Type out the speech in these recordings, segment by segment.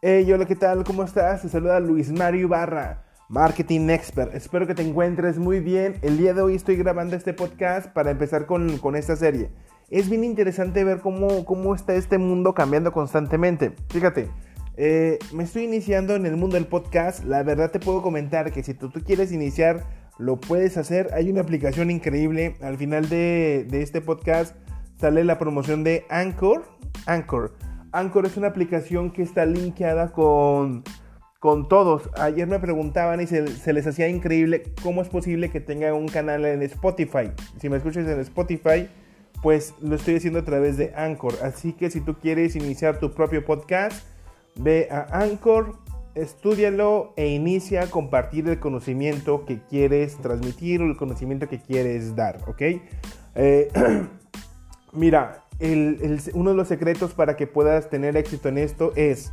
Hey, hola, ¿qué tal? ¿Cómo estás? Te saluda Luis Mario Barra, Marketing Expert. Espero que te encuentres muy bien. El día de hoy estoy grabando este podcast para empezar con, con esta serie. Es bien interesante ver cómo, cómo está este mundo cambiando constantemente. Fíjate, eh, me estoy iniciando en el mundo del podcast. La verdad te puedo comentar que si tú, tú quieres iniciar, lo puedes hacer. Hay una aplicación increíble. Al final de, de este podcast sale la promoción de Anchor. Anchor Anchor es una aplicación que está linkeada con, con todos. Ayer me preguntaban y se, les hacía increíble cómo es posible que tenga un canal en Spotify. Si me escuchas en Spotify, pues lo estoy haciendo a través de Anchor. Así que si tú quieres iniciar tu propio podcast, ve a Anchor, estudialo e inicia a compartir el conocimiento que quieres transmitir o el conocimiento que quieres dar, ¿ok? Eh, mira, uno de los secretos para que puedas tener éxito en esto es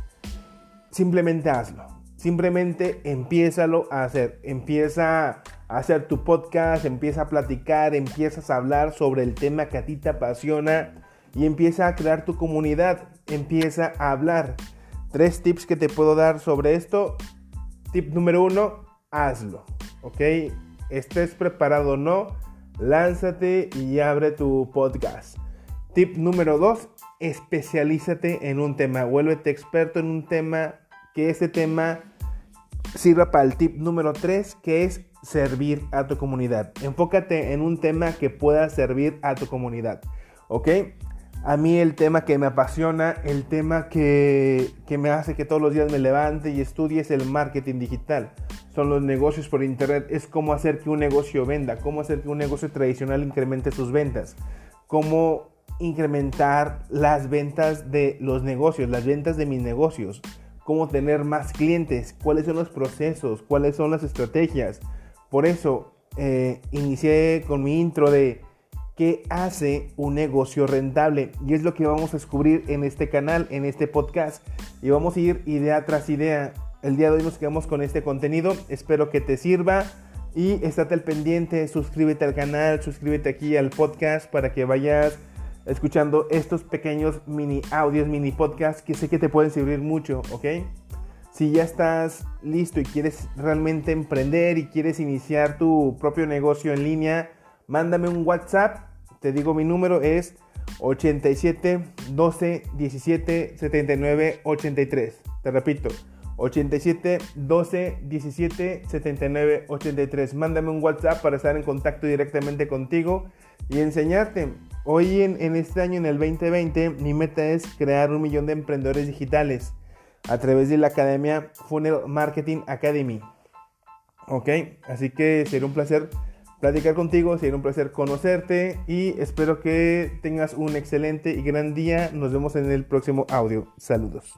simplemente hazlo. Simplemente empiézalo a hacer. Empieza a hacer tu podcast, empieza a platicar, empiezas a hablar sobre el tema que a ti te apasiona y empieza a crear tu comunidad. Empieza a hablar. Tres tips que te puedo dar sobre esto. Tip número uno, hazlo. ¿Ok? Estés preparado o no, lánzate y abre tu podcast. Tip número 2, especialízate en un tema, vuélvete experto en un tema, que ese tema sirva para el tip número 3, que es servir a tu comunidad. Enfócate en un tema que pueda servir a tu comunidad, ¿ok? A mí el tema que me apasiona, el tema que, que me hace que todos los días me levante y estudie es el marketing digital. Son los negocios por internet, es cómo hacer que un negocio venda, cómo hacer que un negocio tradicional incremente sus ventas, cómo incrementar las ventas de los negocios, las ventas de mis negocios, cómo tener más clientes, cuáles son los procesos, cuáles son las estrategias. Por eso eh, inicié con mi intro de qué hace un negocio rentable y es lo que vamos a descubrir en este canal, en este podcast y vamos a ir idea tras idea. El día de hoy nos quedamos con este contenido, espero que te sirva. Y estate al pendiente, suscríbete al canal, suscríbete aquí al podcast para que vayas escuchando estos pequeños mini audios, mini podcasts que sé que te pueden servir mucho, ¿ok? Si ya estás listo y quieres realmente emprender y quieres iniciar tu propio negocio en línea, mándame un WhatsApp. Te digo mi número es 87 12 17 79 83. Te repito, 87 12 17 79 83. Mándame un WhatsApp para estar en contacto directamente contigo y enseñarte. Hoy en, este año, en el 2020, mi meta es crear un millón de emprendedores digitales a través de la academia Funnel Marketing Academy. Ok, así que sería un placer platicar contigo, sería un placer conocerte y espero que tengas un excelente y gran día. Nos vemos en el próximo audio. Saludos.